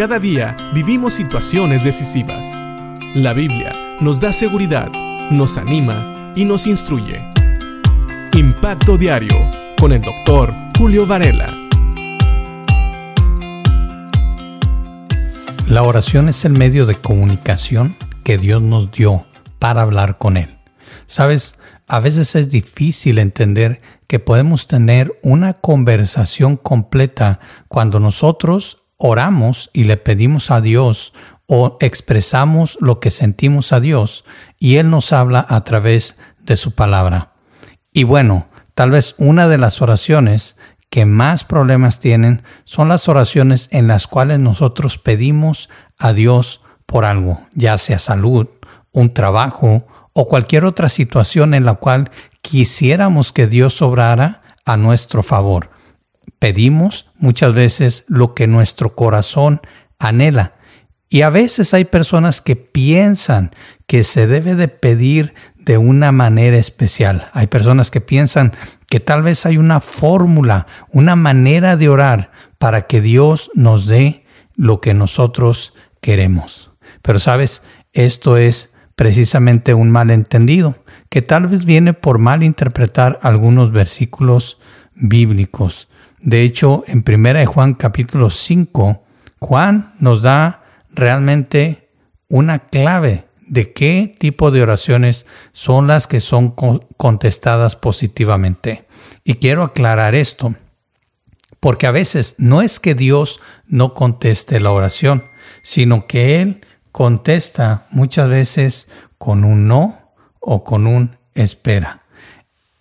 Cada día vivimos situaciones decisivas. La Biblia nos da seguridad, nos anima y nos instruye. Impacto Diario con el doctor Julio Varela. La oración es el medio de comunicación que Dios nos dio para hablar con Él. Sabes, a veces es difícil entender que podemos tener una conversación completa cuando nosotros oramos y le pedimos a Dios o expresamos lo que sentimos a Dios y Él nos habla a través de su palabra. Y bueno, tal vez una de las oraciones que más problemas tienen son las oraciones en las cuales nosotros pedimos a Dios por algo, ya sea salud, un trabajo o cualquier otra situación en la cual quisiéramos que Dios obrara a nuestro favor. Pedimos muchas veces lo que nuestro corazón anhela. Y a veces hay personas que piensan que se debe de pedir de una manera especial. Hay personas que piensan que tal vez hay una fórmula, una manera de orar para que Dios nos dé lo que nosotros queremos. Pero sabes, esto es precisamente un malentendido que tal vez viene por mal interpretar algunos versículos bíblicos. De hecho, en 1 Juan capítulo 5, Juan nos da realmente una clave de qué tipo de oraciones son las que son contestadas positivamente. Y quiero aclarar esto, porque a veces no es que Dios no conteste la oración, sino que Él contesta muchas veces con un no o con un espera.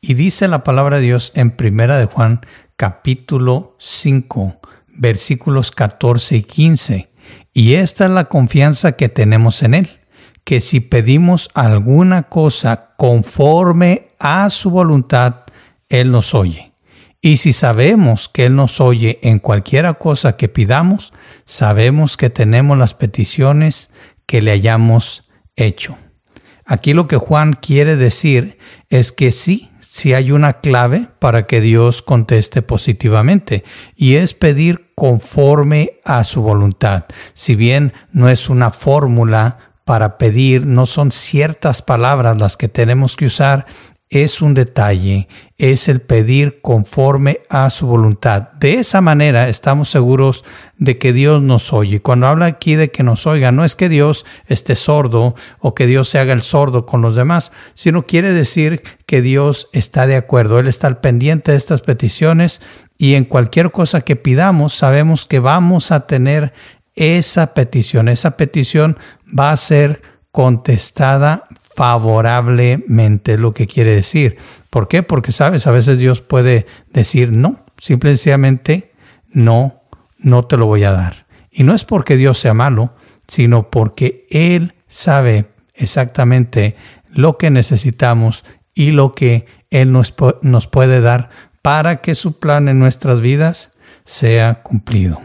Y dice la palabra de Dios en Primera de Juan capítulo 5, versículos 14 y 15. Y esta es la confianza que tenemos en Él, que si pedimos alguna cosa conforme a su voluntad, Él nos oye. Y si sabemos que Él nos oye en cualquiera cosa que pidamos, sabemos que tenemos las peticiones que le hayamos hecho. Aquí lo que Juan quiere decir es que sí, sí hay una clave para que Dios conteste positivamente y es pedir conforme a su voluntad. Si bien no es una fórmula para pedir, no son ciertas palabras las que tenemos que usar, es un detalle, es el pedir conforme a su voluntad. De esa manera estamos seguros de que Dios nos oye. Cuando habla aquí de que nos oiga, no es que Dios esté sordo o que Dios se haga el sordo con los demás, sino quiere decir que Dios está de acuerdo, Él está al pendiente de estas peticiones y en cualquier cosa que pidamos sabemos que vamos a tener esa petición. Esa petición va a ser contestada favorablemente, lo que quiere decir. ¿Por qué? Porque, sabes, a veces Dios puede decir no, simplemente no, no te lo voy a dar. Y no es porque Dios sea malo, sino porque Él sabe exactamente lo que necesitamos y lo que Él nos, nos puede dar para que su plan en nuestras vidas sea cumplido.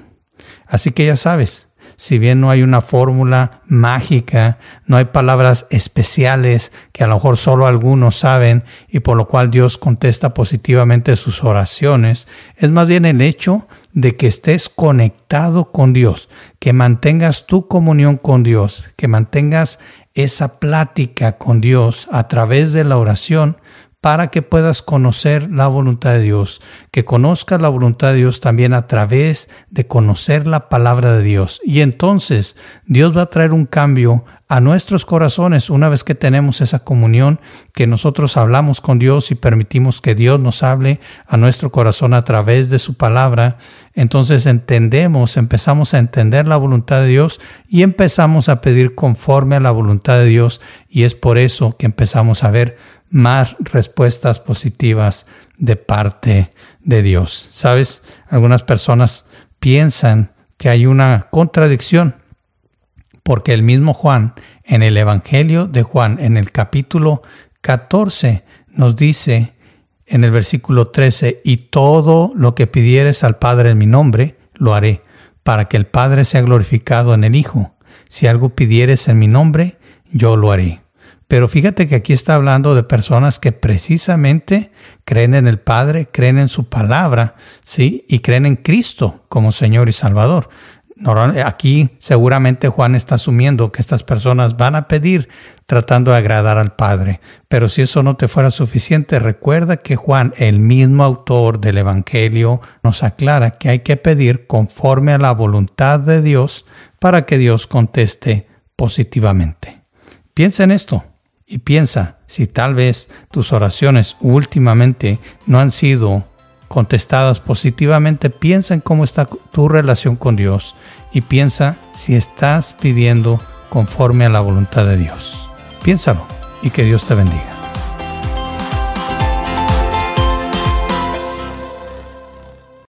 Así que ya sabes, si bien no hay una fórmula mágica, no hay palabras especiales que a lo mejor solo algunos saben y por lo cual Dios contesta positivamente sus oraciones, es más bien el hecho de que estés conectado con Dios, que mantengas tu comunión con Dios, que mantengas esa plática con Dios a través de la oración para que puedas conocer la voluntad de Dios, que conozcas la voluntad de Dios también a través de conocer la palabra de Dios. Y entonces Dios va a traer un cambio a nuestros corazones una vez que tenemos esa comunión, que nosotros hablamos con Dios y permitimos que Dios nos hable a nuestro corazón a través de su palabra. Entonces entendemos, empezamos a entender la voluntad de Dios y empezamos a pedir conforme a la voluntad de Dios. Y es por eso que empezamos a ver más respuestas positivas de parte de Dios. Sabes, algunas personas piensan que hay una contradicción porque el mismo Juan en el Evangelio de Juan en el capítulo 14 nos dice en el versículo 13, y todo lo que pidieres al Padre en mi nombre, lo haré, para que el Padre sea glorificado en el Hijo. Si algo pidieres en mi nombre, yo lo haré. Pero fíjate que aquí está hablando de personas que precisamente creen en el Padre, creen en su palabra, ¿sí? Y creen en Cristo como Señor y Salvador. Aquí seguramente Juan está asumiendo que estas personas van a pedir tratando de agradar al Padre. Pero si eso no te fuera suficiente, recuerda que Juan, el mismo autor del Evangelio, nos aclara que hay que pedir conforme a la voluntad de Dios para que Dios conteste positivamente. Piensa en esto y piensa si tal vez tus oraciones últimamente no han sido contestadas positivamente, piensa en cómo está tu relación con Dios y piensa si estás pidiendo conforme a la voluntad de Dios. Piénsalo y que Dios te bendiga.